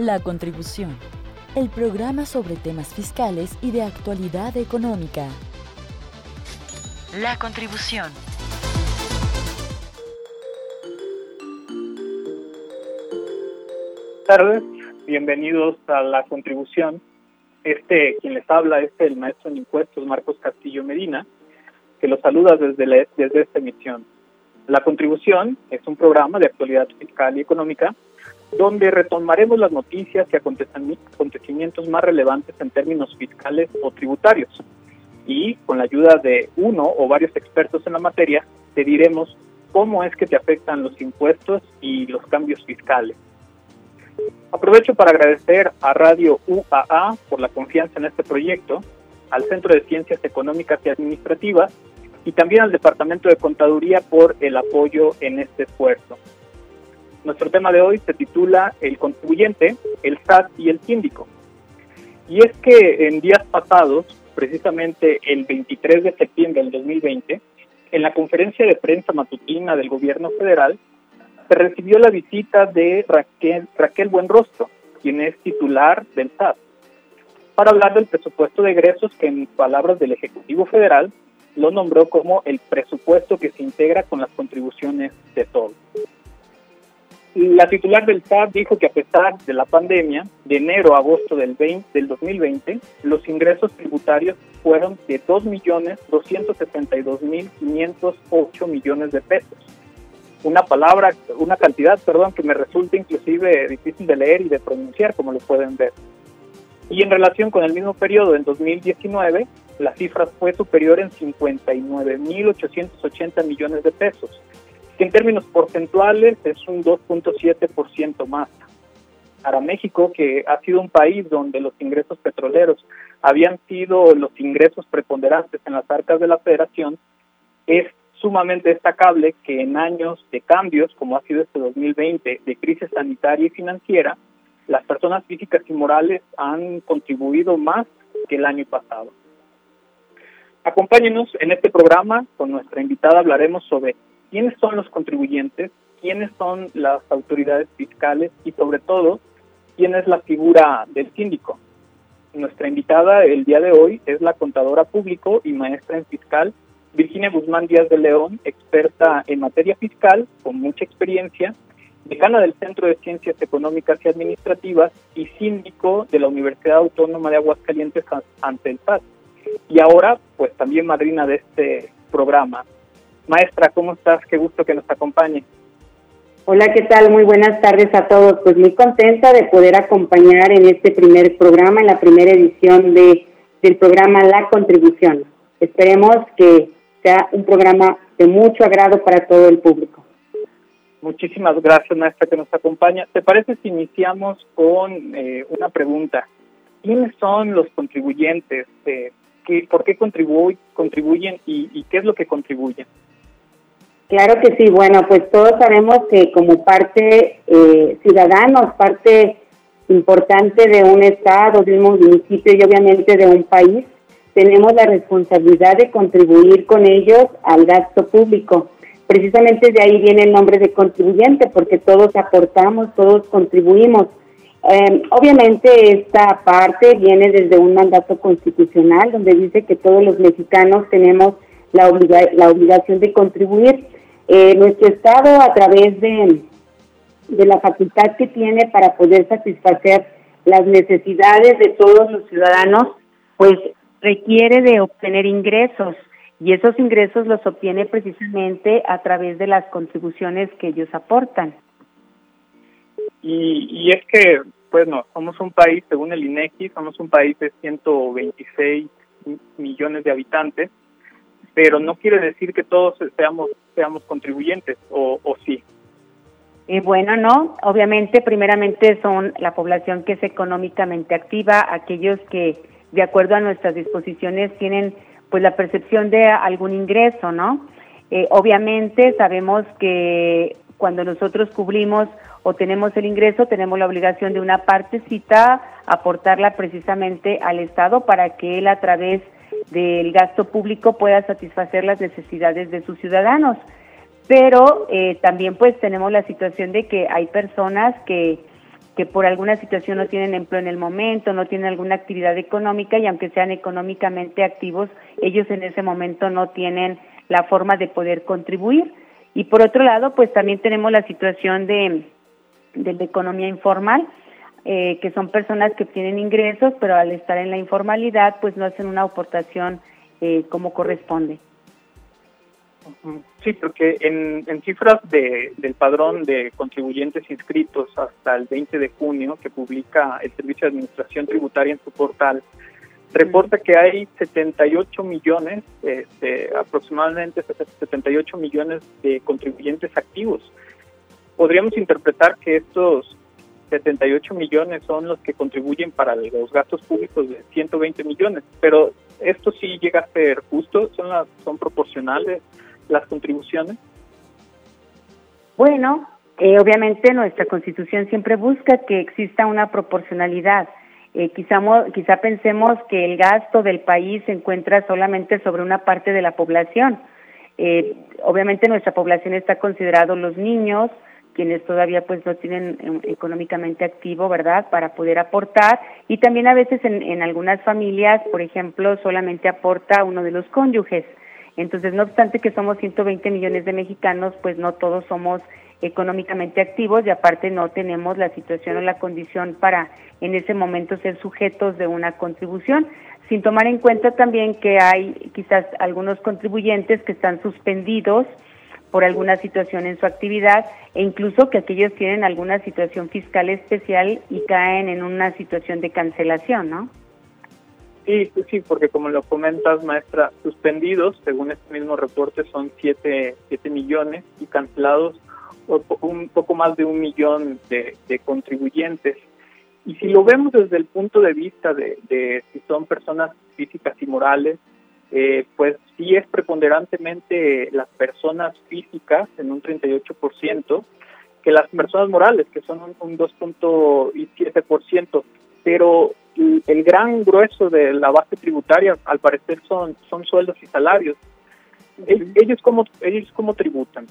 La Contribución, el programa sobre temas fiscales y de actualidad económica. La Contribución. Buenas tardes, bienvenidos a La Contribución. Este, quien les habla, es el maestro en impuestos Marcos Castillo Medina, que los saluda desde, desde esta emisión. La Contribución es un programa de actualidad fiscal y económica donde retomaremos las noticias y acontecimientos más relevantes en términos fiscales o tributarios. Y con la ayuda de uno o varios expertos en la materia, te diremos cómo es que te afectan los impuestos y los cambios fiscales. Aprovecho para agradecer a Radio UAA por la confianza en este proyecto, al Centro de Ciencias Económicas y Administrativas y también al Departamento de Contaduría por el apoyo en este esfuerzo. Nuestro tema de hoy se titula El contribuyente, el SAT y el síndico. Y es que en días pasados, precisamente el 23 de septiembre del 2020, en la conferencia de prensa matutina del gobierno federal, se recibió la visita de Raquel, Raquel Buenrostro, quien es titular del SAT, para hablar del presupuesto de egresos que en palabras del Ejecutivo Federal lo nombró como el presupuesto que se integra con las contribuciones de todos. La titular del SAT dijo que a pesar de la pandemia, de enero a agosto del, 20, del 2020, los ingresos tributarios fueron de 2.262.508 millones de pesos. Una palabra, una cantidad, perdón, que me resulta inclusive difícil de leer y de pronunciar, como lo pueden ver. Y en relación con el mismo periodo en 2019, la cifra fue superior en 59.880 millones de pesos en términos porcentuales es un 2.7% más. Para México, que ha sido un país donde los ingresos petroleros habían sido los ingresos preponderantes en las arcas de la federación, es sumamente destacable que en años de cambios, como ha sido este 2020, de crisis sanitaria y financiera, las personas físicas y morales han contribuido más que el año pasado. Acompáñenos en este programa, con nuestra invitada hablaremos sobre quiénes son los contribuyentes, quiénes son las autoridades fiscales y sobre todo quién es la figura del síndico. Nuestra invitada el día de hoy es la contadora público y maestra en fiscal Virginia Guzmán Díaz de León, experta en materia fiscal con mucha experiencia, decana del Centro de Ciencias Económicas y Administrativas y síndico de la Universidad Autónoma de Aguascalientes ante el PAS. Y ahora, pues también madrina de este programa. Maestra, ¿cómo estás? Qué gusto que nos acompañe. Hola, ¿qué tal? Muy buenas tardes a todos. Pues muy contenta de poder acompañar en este primer programa, en la primera edición de, del programa La Contribución. Esperemos que sea un programa de mucho agrado para todo el público. Muchísimas gracias, maestra, que nos acompaña. ¿Te parece si iniciamos con eh, una pregunta? ¿Quiénes son los contribuyentes? Eh, ¿Por qué contribuyen y qué es lo que contribuyen? Claro que sí, bueno, pues todos sabemos que como parte eh, ciudadanos, parte importante de un estado, de un municipio y obviamente de un país, tenemos la responsabilidad de contribuir con ellos al gasto público. Precisamente de ahí viene el nombre de contribuyente, porque todos aportamos, todos contribuimos. Eh, obviamente esta parte viene desde un mandato constitucional donde dice que todos los mexicanos tenemos la, la obligación de contribuir. Eh, nuestro Estado, a través de, de la facultad que tiene para poder satisfacer las necesidades de todos los ciudadanos, pues requiere de obtener ingresos y esos ingresos los obtiene precisamente a través de las contribuciones que ellos aportan. Y, y es que, bueno, somos un país, según el INEGI, somos un país de 126 millones de habitantes pero no quiere decir que todos seamos seamos contribuyentes o, sí. Eh, bueno, no, obviamente primeramente son la población que es económicamente activa, aquellos que de acuerdo a nuestras disposiciones tienen pues la percepción de algún ingreso, ¿no? Eh, obviamente sabemos que cuando nosotros cubrimos o tenemos el ingreso, tenemos la obligación de una partecita aportarla precisamente al Estado para que él a través del gasto público pueda satisfacer las necesidades de sus ciudadanos. Pero eh, también pues tenemos la situación de que hay personas que, que por alguna situación no tienen empleo en el momento, no tienen alguna actividad económica y aunque sean económicamente activos, ellos en ese momento no tienen la forma de poder contribuir. Y por otro lado, pues también tenemos la situación de, de la economía informal, eh, que son personas que tienen ingresos, pero al estar en la informalidad, pues no hacen una aportación eh, como corresponde. Sí, porque en, en cifras de, del padrón de contribuyentes inscritos hasta el 20 de junio que publica el Servicio de Administración Tributaria en su portal, reporta que hay 78 millones, este, aproximadamente 78 millones de contribuyentes activos. Podríamos interpretar que estos 78 millones son los que contribuyen para los gastos públicos de 120 millones, pero esto sí llega a ser justo, son las son proporcionales las contribuciones. Bueno, eh, obviamente nuestra Constitución siempre busca que exista una proporcionalidad. Eh, quizá, quizá pensemos que el gasto del país se encuentra solamente sobre una parte de la población. Eh, obviamente nuestra población está considerado los niños, quienes todavía pues no tienen em, económicamente activo, ¿verdad?, para poder aportar. Y también a veces en, en algunas familias, por ejemplo, solamente aporta uno de los cónyuges. Entonces, no obstante que somos 120 millones de mexicanos, pues no todos somos económicamente activos y aparte no tenemos la situación o la condición para en ese momento ser sujetos de una contribución, sin tomar en cuenta también que hay quizás algunos contribuyentes que están suspendidos por alguna situación en su actividad e incluso que aquellos tienen alguna situación fiscal especial y caen en una situación de cancelación, ¿no? Sí, sí, porque como lo comentas, maestra, suspendidos, según este mismo reporte, son 7 siete, millones y cancelados un poco más de un millón de, contribuyentes. Y si lo vemos desde el punto de vista de si son personas físicas y morales, eh, pues sí es preponderantemente las personas físicas en un 38%, que las personas morales, que son un, un 2.7%, pero el gran grueso de la base tributaria al parecer son, son sueldos y salarios. ¿Ellos cómo, ellos cómo tributan?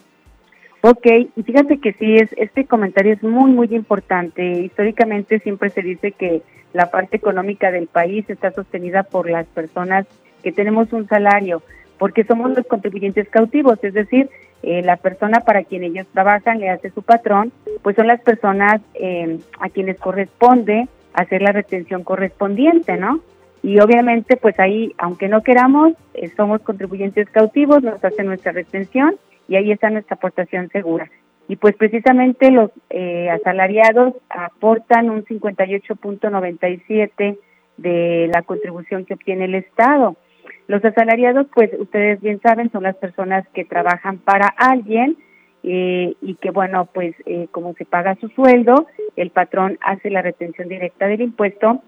Ok, y fíjate que sí, es, este comentario es muy, muy importante. Históricamente siempre se dice que la parte económica del país está sostenida por las personas que tenemos un salario, porque somos los contribuyentes cautivos, es decir, eh, la persona para quien ellos trabajan, le hace su patrón, pues son las personas eh, a quienes corresponde hacer la retención correspondiente, ¿no? Y obviamente, pues ahí, aunque no queramos, eh, somos contribuyentes cautivos, nos hacen nuestra retención y ahí está nuestra aportación segura. Y pues precisamente los asalariados aportan un 58.97 de la contribución que obtiene el Estado. Los asalariados, pues ustedes bien saben, son las personas que trabajan para alguien eh, y que bueno, pues eh, como se paga su sueldo, el patrón hace la retención directa del impuesto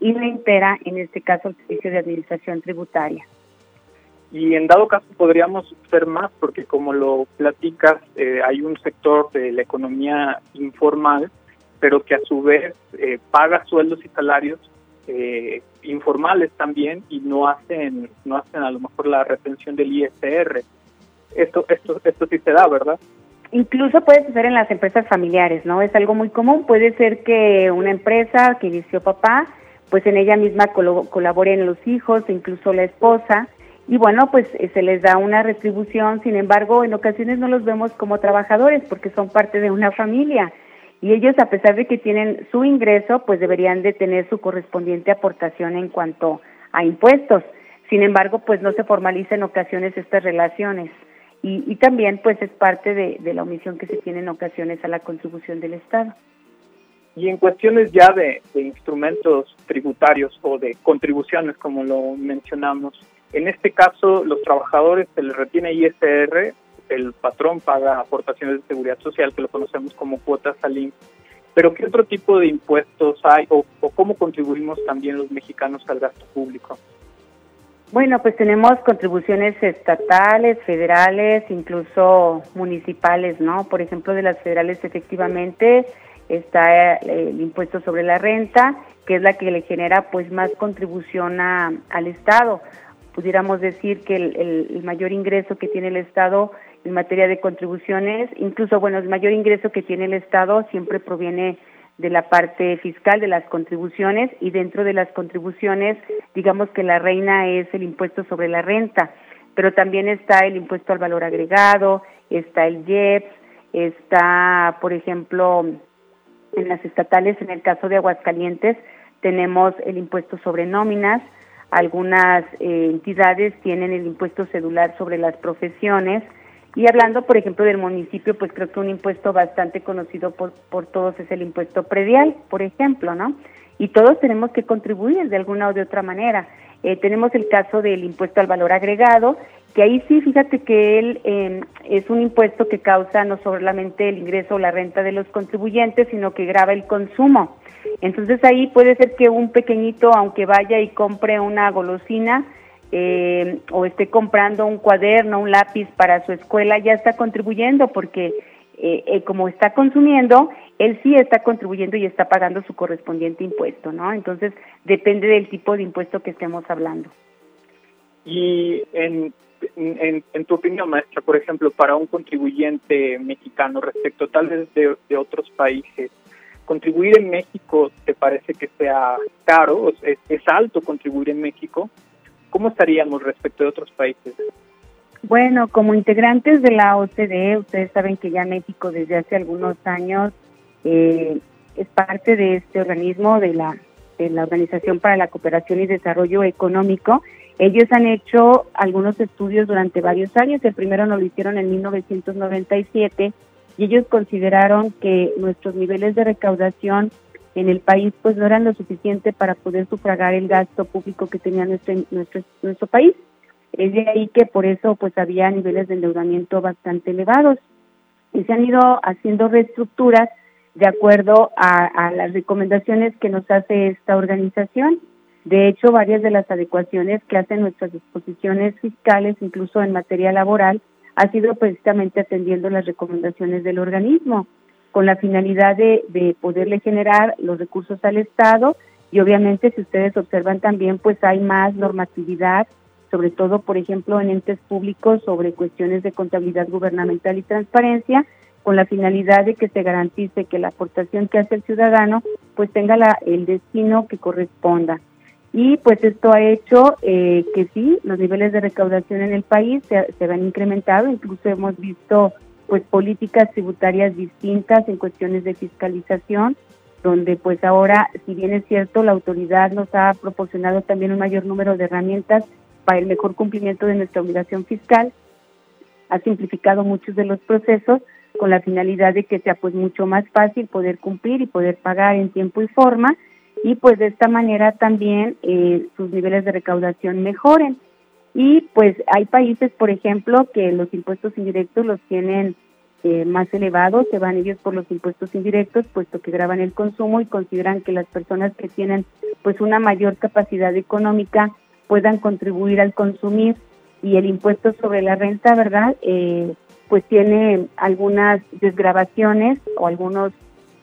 y la entera, en este caso, el servicio de administración tributaria. Y en dado caso podríamos ser más, porque como lo platicas, eh, hay un sector de la economía informal, pero que a su vez eh, paga sueldos y salarios eh, informales también y no hacen no hacen a lo mejor la retención del ISR esto, esto, esto sí se da, ¿verdad? Incluso puede suceder en las empresas familiares, ¿no? Es algo muy común. Puede ser que una empresa que inició papá, pues en ella misma colaboren los hijos, incluso la esposa, y bueno, pues eh, se les da una retribución. Sin embargo, en ocasiones no los vemos como trabajadores porque son parte de una familia. Y ellos, a pesar de que tienen su ingreso, pues deberían de tener su correspondiente aportación en cuanto a impuestos. Sin embargo, pues no se formaliza en ocasiones estas relaciones y, también pues es parte de, la omisión que se tiene en ocasiones a la contribución del Estado. Y en cuestiones ya de, instrumentos tributarios o de contribuciones, como lo mencionamos, en este caso los trabajadores se les retiene ISR, el patrón paga aportaciones de seguridad social, que lo conocemos como cuotas al pero ¿qué otro tipo de impuestos hay o cómo contribuimos también los mexicanos al gasto público? Bueno, pues tenemos contribuciones estatales, federales, incluso municipales, ¿no? Por ejemplo, de las federales efectivamente está el impuesto sobre la renta, que es la que le genera pues más contribución a, al Estado. Pudiéramos decir que el, el, mayor ingreso que tiene el Estado en materia de contribuciones, incluso, bueno, el mayor ingreso que tiene el Estado siempre proviene de la parte fiscal de las contribuciones y dentro de las contribuciones digamos que la reina es el impuesto sobre la renta, pero también está el impuesto al valor agregado, está el IEPS, está por ejemplo en las estatales en el caso de Aguascalientes tenemos el impuesto sobre nóminas, algunas eh, entidades tienen el impuesto cedular sobre las profesiones, y hablando, por ejemplo, del municipio, pues creo que un impuesto bastante conocido por, por todos es el impuesto predial, por ejemplo, ¿no? Y todos tenemos que contribuir de alguna o de otra manera. Eh, tenemos el caso del impuesto al valor agregado, que ahí sí, fíjate que él eh, es un impuesto que causa no solamente el ingreso o la renta de los contribuyentes, sino que grava el consumo. Entonces ahí puede ser que un pequeñito, aunque vaya y compre una golosina, eh, o esté comprando un cuaderno, un lápiz para su escuela, ya está contribuyendo porque eh, eh, como está consumiendo, él sí está contribuyendo y está pagando su correspondiente impuesto, ¿no? Entonces depende del tipo de impuesto que estemos hablando. Y en, en, tu opinión, maestra, por ejemplo, para un contribuyente mexicano respecto tal vez de, de otros países, ¿contribuir en México te parece que sea caro? ¿Es, es alto contribuir en México? ¿Cómo estaríamos respecto de otros países? Bueno, como integrantes de la OCDE, ustedes saben que ya México desde hace algunos años eh, es parte de este organismo de la, de la Organización para la Cooperación y Desarrollo Económico. Ellos han hecho algunos estudios durante varios años. El primero nos lo hicieron en 1997 y ellos consideraron que nuestros niveles de recaudación en el país pues no eran lo suficiente para poder sufragar el gasto público que tenía nuestro nuestro nuestro país. Es de ahí que por eso pues había niveles de endeudamiento bastante elevados. Y se han ido haciendo reestructuras de acuerdo a, las recomendaciones que nos hace esta organización. De hecho varias de las adecuaciones que hacen nuestras disposiciones fiscales incluso en materia laboral ha sido precisamente atendiendo las recomendaciones del organismo con la finalidad de, de poderle generar los recursos al Estado y obviamente si ustedes observan también pues hay más normatividad sobre todo por ejemplo en entes públicos sobre cuestiones de contabilidad gubernamental y transparencia con la finalidad de que se garantice que la aportación que hace el ciudadano pues tenga la, el destino que corresponda. Y pues esto ha hecho eh, que sí los niveles de recaudación en el país se, se han incrementado incluso hemos visto pues políticas tributarias distintas en cuestiones de fiscalización, donde pues ahora, si bien es cierto, la autoridad nos ha proporcionado también un mayor número de herramientas para el mejor cumplimiento de nuestra obligación fiscal, ha simplificado muchos de los procesos con la finalidad de que sea pues mucho más fácil poder cumplir y poder pagar en tiempo y forma y pues de esta manera también eh, sus niveles de recaudación mejoren. Y pues hay países, por ejemplo, que los impuestos indirectos los tienen eh, más elevados, se van ellos por los impuestos indirectos, puesto que graban el consumo y consideran que las personas que tienen pues una mayor capacidad económica puedan contribuir al consumir y el impuesto sobre la renta, ¿verdad? Eh, pues tiene algunas desgrabaciones o algunos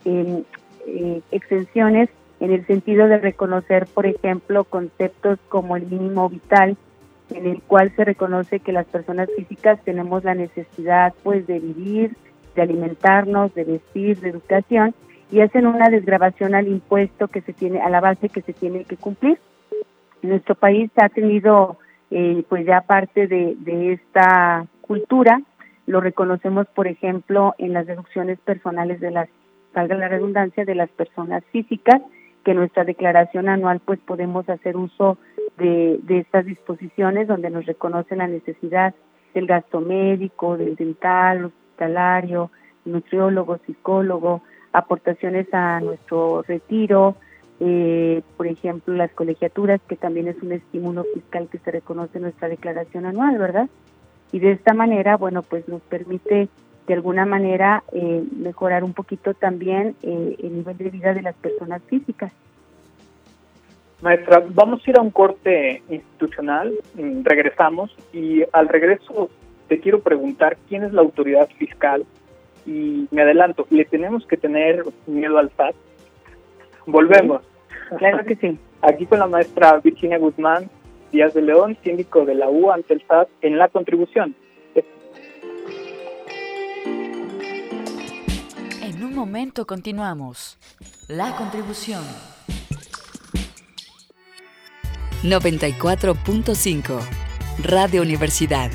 em, eh, exenciones en el sentido de reconocer, por ejemplo, conceptos como el mínimo vital, en el cual se reconoce que las personas físicas tenemos la necesidad pues de vivir, de alimentarnos, de vestir, de educación y hacen una desgrabación al impuesto que se tiene a la base que se tiene que cumplir. Nuestro país ha tenido eh, pues ya parte de, de esta cultura, lo reconocemos por ejemplo en las deducciones personales de las, salga la redundancia, de las personas físicas, que nuestra declaración anual pues podemos hacer uso de, de estas disposiciones donde nos reconoce la necesidad del gasto médico, del dental, hospitalario, nutriólogo, psicólogo, aportaciones a nuestro retiro, eh, por ejemplo, las colegiaturas, que también es un estímulo fiscal que se reconoce en nuestra declaración anual, ¿verdad? Y de esta manera, bueno, pues nos permite de alguna manera eh, mejorar un poquito también eh, el nivel de vida de las personas físicas. Maestra, vamos a ir a un corte institucional, mm, regresamos y al regreso te quiero preguntar quién es la autoridad fiscal y me adelanto, ¿le tenemos que tener miedo al SAT? Volvemos. Claro que sí. Aquí con la maestra Virginia Guzmán Díaz de León, síndico de la U ante el SAT en la contribución. En un momento continuamos. La contribución. 94.5 Radio Universidad.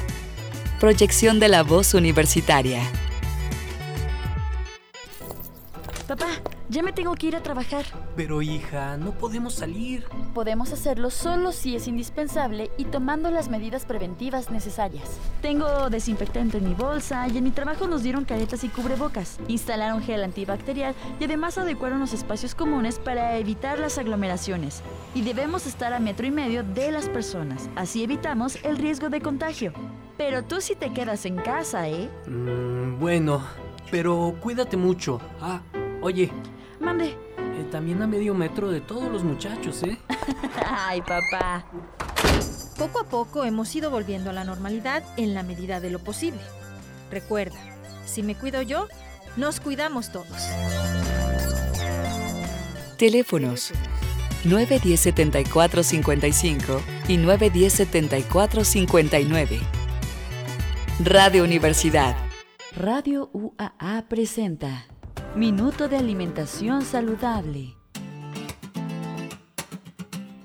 Proyección de la voz universitaria. Ya me tengo que ir a trabajar. Pero hija, no podemos salir. Podemos hacerlo solo si es indispensable y tomando las medidas preventivas necesarias. Tengo desinfectante en mi bolsa y en mi trabajo nos dieron caretas y cubrebocas. Instalaron gel antibacterial y además adecuaron los espacios comunes para evitar las aglomeraciones. Y debemos estar a metro y medio de las personas. Así evitamos el riesgo de contagio. Pero tú sí te quedas en casa, ¿eh? Mm, bueno, pero cuídate mucho. Ah, oye, Mande. eh, también a medio metro de todos los muchachos, ¿eh? Ay, papá. Poco a poco hemos ido volviendo a la normalidad en la medida de lo posible. Recuerda, si me cuido yo, nos cuidamos todos. Teléfonos 910 74 55 y 910 74 59. Radio Universidad. Radio UAA presenta Minuto de Alimentación Saludable.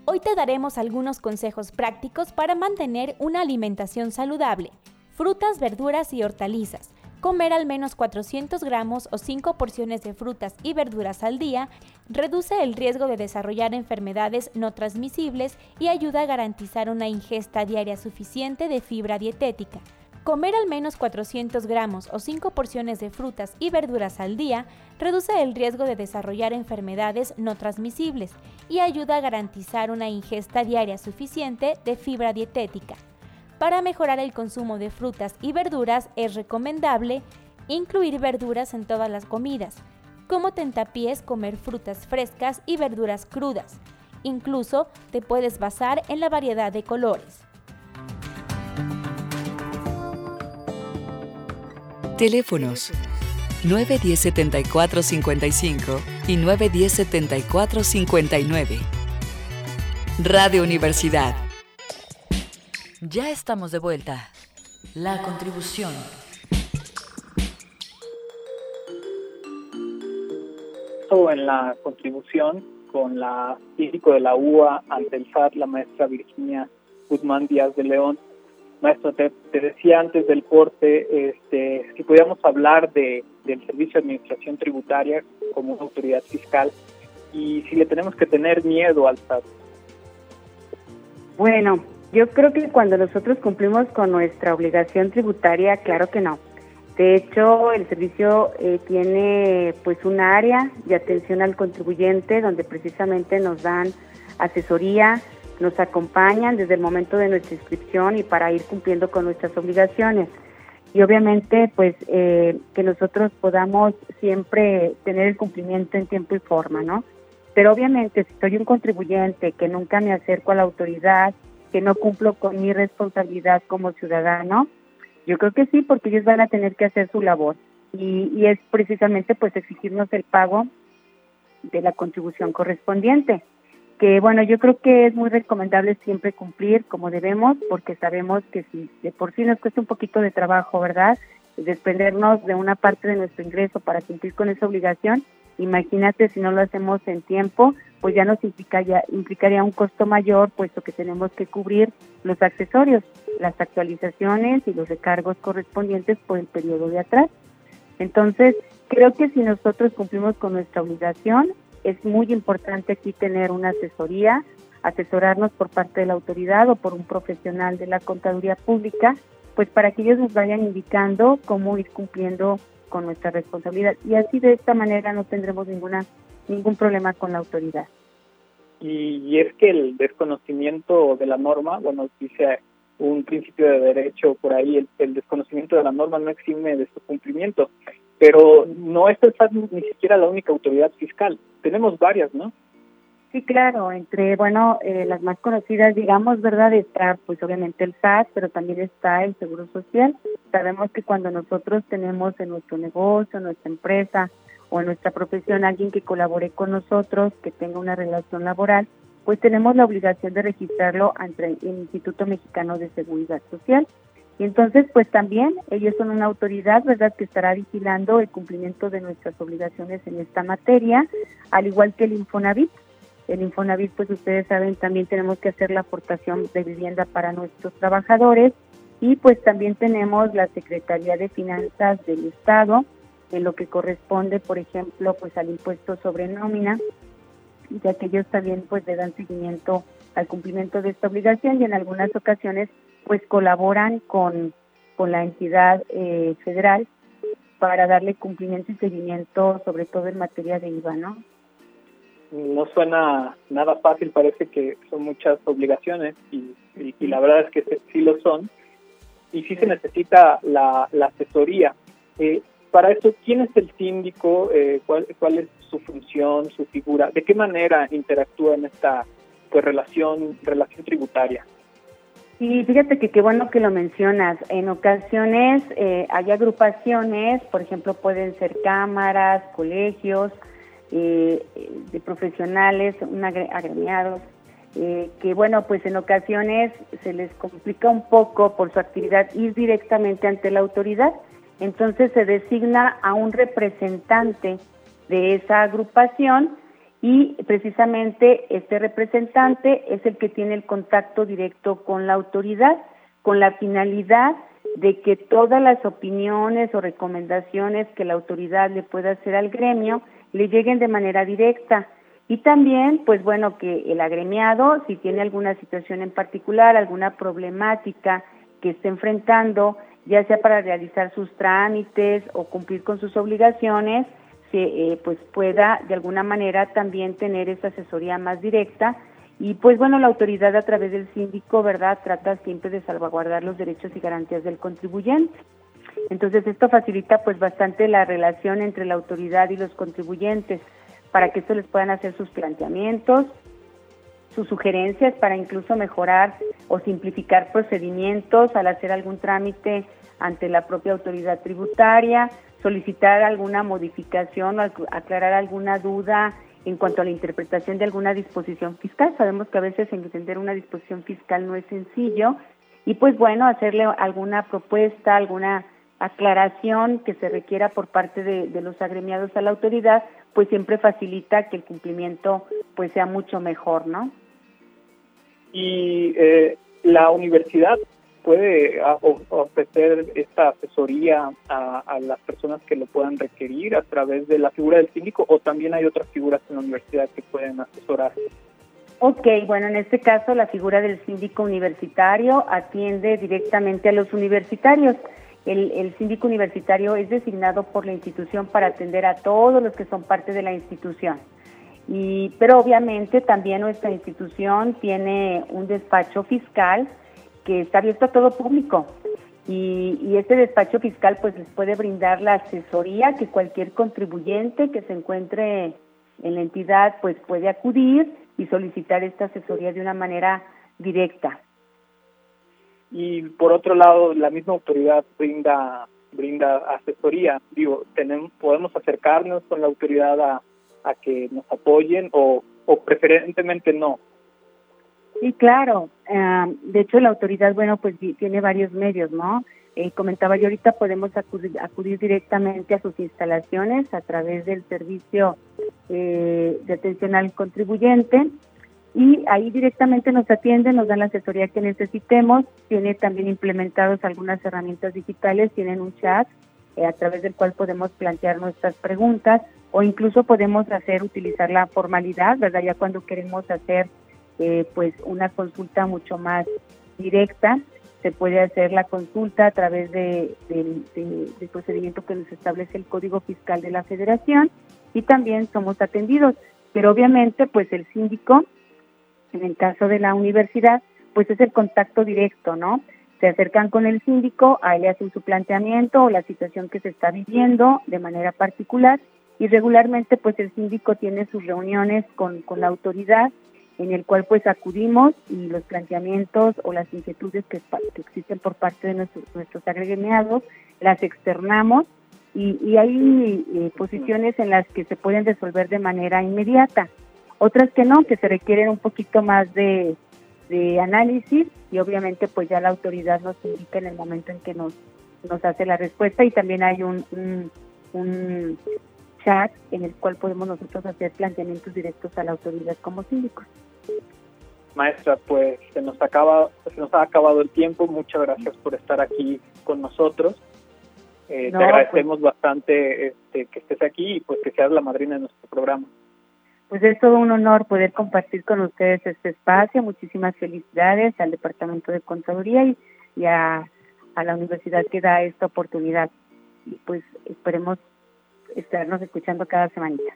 Hoy te daremos algunos consejos prácticos para mantener una alimentación saludable. Frutas, verduras y hortalizas. Comer al menos 400 gramos o 5 porciones de frutas y verduras al día reduce el riesgo de desarrollar enfermedades no transmisibles y ayuda a garantizar una ingesta diaria suficiente de fibra dietética. Comer al menos 400 gramos o 5 porciones de frutas y verduras al día reduce el riesgo de desarrollar enfermedades no transmisibles y ayuda a garantizar una ingesta diaria suficiente de fibra dietética. Para mejorar el consumo de frutas y verduras es recomendable incluir verduras en todas las comidas, como tentapiés comer frutas frescas y verduras crudas. Incluso te puedes basar en la variedad de colores. Teléfonos 910 74 55 y 910 74 59. Radio Universidad. Ya estamos de vuelta. La contribución. En la contribución con la físico de la UA ante el SAT, la maestra Virginia Guzmán Díaz de León. Maestro, te, te decía antes del corte este, si podíamos hablar de, del Servicio de Administración Tributaria como una autoridad fiscal y si le tenemos que tener miedo al SAT. Bueno, yo creo que cuando nosotros cumplimos con nuestra obligación tributaria, claro que no. De hecho, el servicio eh, tiene pues un área de atención al contribuyente donde precisamente nos dan asesoría, nos acompañan desde el momento de nuestra inscripción y para ir cumpliendo con nuestras obligaciones. Y obviamente, pues eh, que nosotros podamos siempre tener el cumplimiento en tiempo y forma, ¿no? Pero obviamente, si soy un contribuyente que nunca me acerco a la autoridad, que no cumplo con mi responsabilidad como ciudadano, yo creo que sí, porque ellos van a tener que hacer su labor. Y, y es precisamente pues exigirnos el pago de la contribución correspondiente que bueno, yo creo que es muy recomendable siempre cumplir como debemos, porque sabemos que si de por sí nos cuesta un poquito de trabajo, ¿verdad? Desprendernos de una parte de nuestro ingreso para cumplir con esa obligación, imagínate si no lo hacemos en tiempo, pues ya nos implicaría, implicaría un costo mayor, puesto que tenemos que cubrir los accesorios, las actualizaciones y los recargos correspondientes por el periodo de atrás. Entonces, creo que si nosotros cumplimos con nuestra obligación, es muy importante aquí tener una asesoría, asesorarnos por parte de la autoridad o por un profesional de la contaduría pública, pues para que ellos nos vayan indicando cómo ir cumpliendo con nuestra responsabilidad y así de esta manera no tendremos ninguna ningún problema con la autoridad. Y, es que el desconocimiento de la norma, bueno, dice un principio de derecho por ahí, el, el desconocimiento de la norma no exime de su cumplimiento pero no es el SAT ni siquiera la única autoridad fiscal. Tenemos varias, ¿no? Sí, claro, entre, bueno, eh, las más conocidas, digamos, ¿verdad? Está, pues obviamente el SAT, pero también está el Seguro Social. Sabemos que cuando nosotros tenemos en nuestro negocio, en nuestra empresa o en nuestra profesión alguien que colabore con nosotros, que tenga una relación laboral, pues tenemos la obligación de registrarlo ante el Instituto Mexicano de Seguridad Social. Y entonces, pues también ellos son una autoridad, ¿verdad?, que estará vigilando el cumplimiento de nuestras obligaciones en esta materia, al igual que el Infonavit. El Infonavit, pues ustedes saben, también tenemos que hacer la aportación de vivienda para nuestros trabajadores y pues también tenemos la Secretaría de Finanzas del Estado, en lo que corresponde, por ejemplo, pues al impuesto sobre nómina, ya que ellos también pues le dan seguimiento al cumplimiento de esta obligación y en algunas ocasiones pues colaboran con, con la entidad eh, federal para darle cumplimiento y seguimiento sobre todo en materia de IVA, ¿no? No suena nada fácil, parece que son muchas obligaciones y, y, la verdad es que sí lo son y sí se necesita la, asesoría. Eh, para eso, ¿quién es el síndico? Eh, ¿cuál, ¿Cuál es su función, su figura? ¿De qué manera interactúa en esta pues, relación, relación tributaria? Sí, fíjate que qué bueno que lo mencionas. En ocasiones eh, hay agrupaciones, por ejemplo, pueden ser cámaras, colegios eh, de profesionales, un agremiados, eh, que bueno, pues en ocasiones se les complica un poco por su actividad ir directamente ante la autoridad. Entonces se designa a un representante de esa agrupación y precisamente este representante es el que tiene el contacto directo con la autoridad con la finalidad de que todas las opiniones o recomendaciones que la autoridad le pueda hacer al gremio le lleguen de manera directa. Y también, pues bueno, que el agremiado, si tiene alguna situación en particular, alguna problemática que esté enfrentando, ya sea para realizar sus trámites o cumplir con sus obligaciones, eh, pues pueda de alguna manera también tener esa asesoría más directa. Y pues bueno la autoridad a través del síndico verdad trata siempre de salvaguardar los derechos y garantías del contribuyente. Entonces esto facilita pues bastante la relación entre la autoridad y los contribuyentes para que esto les puedan hacer sus planteamientos sus sugerencias para incluso mejorar o simplificar procedimientos al hacer algún trámite ante la propia autoridad tributaria solicitar alguna modificación o aclarar alguna duda en cuanto a la interpretación de alguna disposición fiscal. Sabemos que a veces entender una disposición fiscal no es sencillo y pues bueno, hacerle alguna propuesta, alguna aclaración que se requiera por parte de, los agremiados a la autoridad, pues siempre facilita que el cumplimiento pues sea mucho mejor, ¿no? Y eh, la universidad puede ofrecer esta asesoría a, las personas que lo puedan requerir a través de la figura del síndico o también hay otras figuras en la universidad que pueden asesorar? Ok, bueno, en este caso la figura del síndico universitario atiende directamente a los universitarios. El, el síndico universitario es designado por la institución para atender a todos los que son parte de la institución. Y, pero obviamente también nuestra institución tiene un despacho fiscal que está abierto a todo público. Y, y, este despacho fiscal pues les puede brindar la asesoría que cualquier contribuyente que se encuentre en la entidad pues puede acudir y solicitar esta asesoría de una manera directa. Y por otro lado, la misma autoridad brinda brinda asesoría. Digo, tenemos, podemos acercarnos con la autoridad a, a que nos apoyen o, o preferentemente no. Sí, claro. Eh, de hecho, la autoridad, bueno, pues tiene varios medios, ¿no? Eh, comentaba yo ahorita, podemos acudir, directamente a sus instalaciones a través del servicio eh, de atención al contribuyente y ahí directamente nos atienden, nos dan la asesoría que necesitemos. Tiene también implementados algunas herramientas digitales, tienen un chat a través del cual podemos plantear nuestras preguntas o incluso podemos hacer, utilizar la formalidad, ¿verdad? Ya cuando queremos hacer eh, pues una consulta mucho más directa. Se puede hacer la consulta a través de, del procedimiento que nos establece el Código Fiscal de la Federación y también somos atendidos. Pero obviamente, pues el síndico, en el caso de la universidad, pues es el contacto directo, ¿no? Se acercan con el síndico, ahí le hacen su planteamiento o la situación que se está viviendo de manera particular y regularmente pues el síndico tiene sus reuniones con, con la autoridad en el cual pues acudimos y los planteamientos o las inquietudes que, existen por parte de nuestros, nuestros agremiados las externamos y, y hay eh, posiciones en las que se pueden resolver de manera inmediata, otras que no, que se requieren un poquito más de, de análisis y obviamente pues ya la autoridad nos indica en el momento en que nos, nos hace la respuesta y también hay un, un, un chat en el cual podemos nosotros hacer planteamientos directos a la autoridad como síndicos. Maestra, pues se nos acaba, se nos ha acabado el tiempo. Muchas gracias por estar aquí con nosotros. Eh, te agradecemos pues bastante este, que estés aquí y pues que seas la madrina de nuestro programa. Pues es todo un honor poder compartir con ustedes este espacio. Muchísimas felicidades al Departamento de Contaduría y, y a, a la universidad que da esta oportunidad. Y pues esperemos estarnos escuchando cada semanita.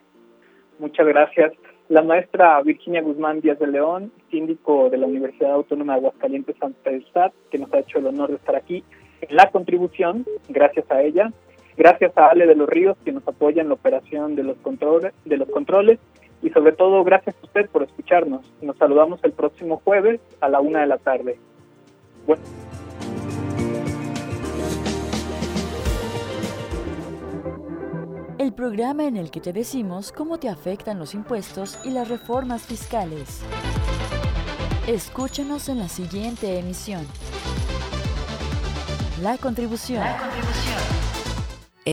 Muchas gracias. La maestra Virginia Guzmán Díaz de León, síndico de la Universidad Autónoma de Aguascalientes Santa Estad, que nos ha hecho el honor de estar aquí en la contribución, gracias a ella. Gracias a Ale de los Ríos, que nos apoya en la operación de los controles, de los controles y sobre todo gracias a usted por escucharnos. Nos saludamos el próximo jueves a la una de la tarde. Bueno. El programa en el que te decimos cómo te afectan los impuestos y las reformas fiscales. Escúchanos en la siguiente emisión. La contribución. La contribución.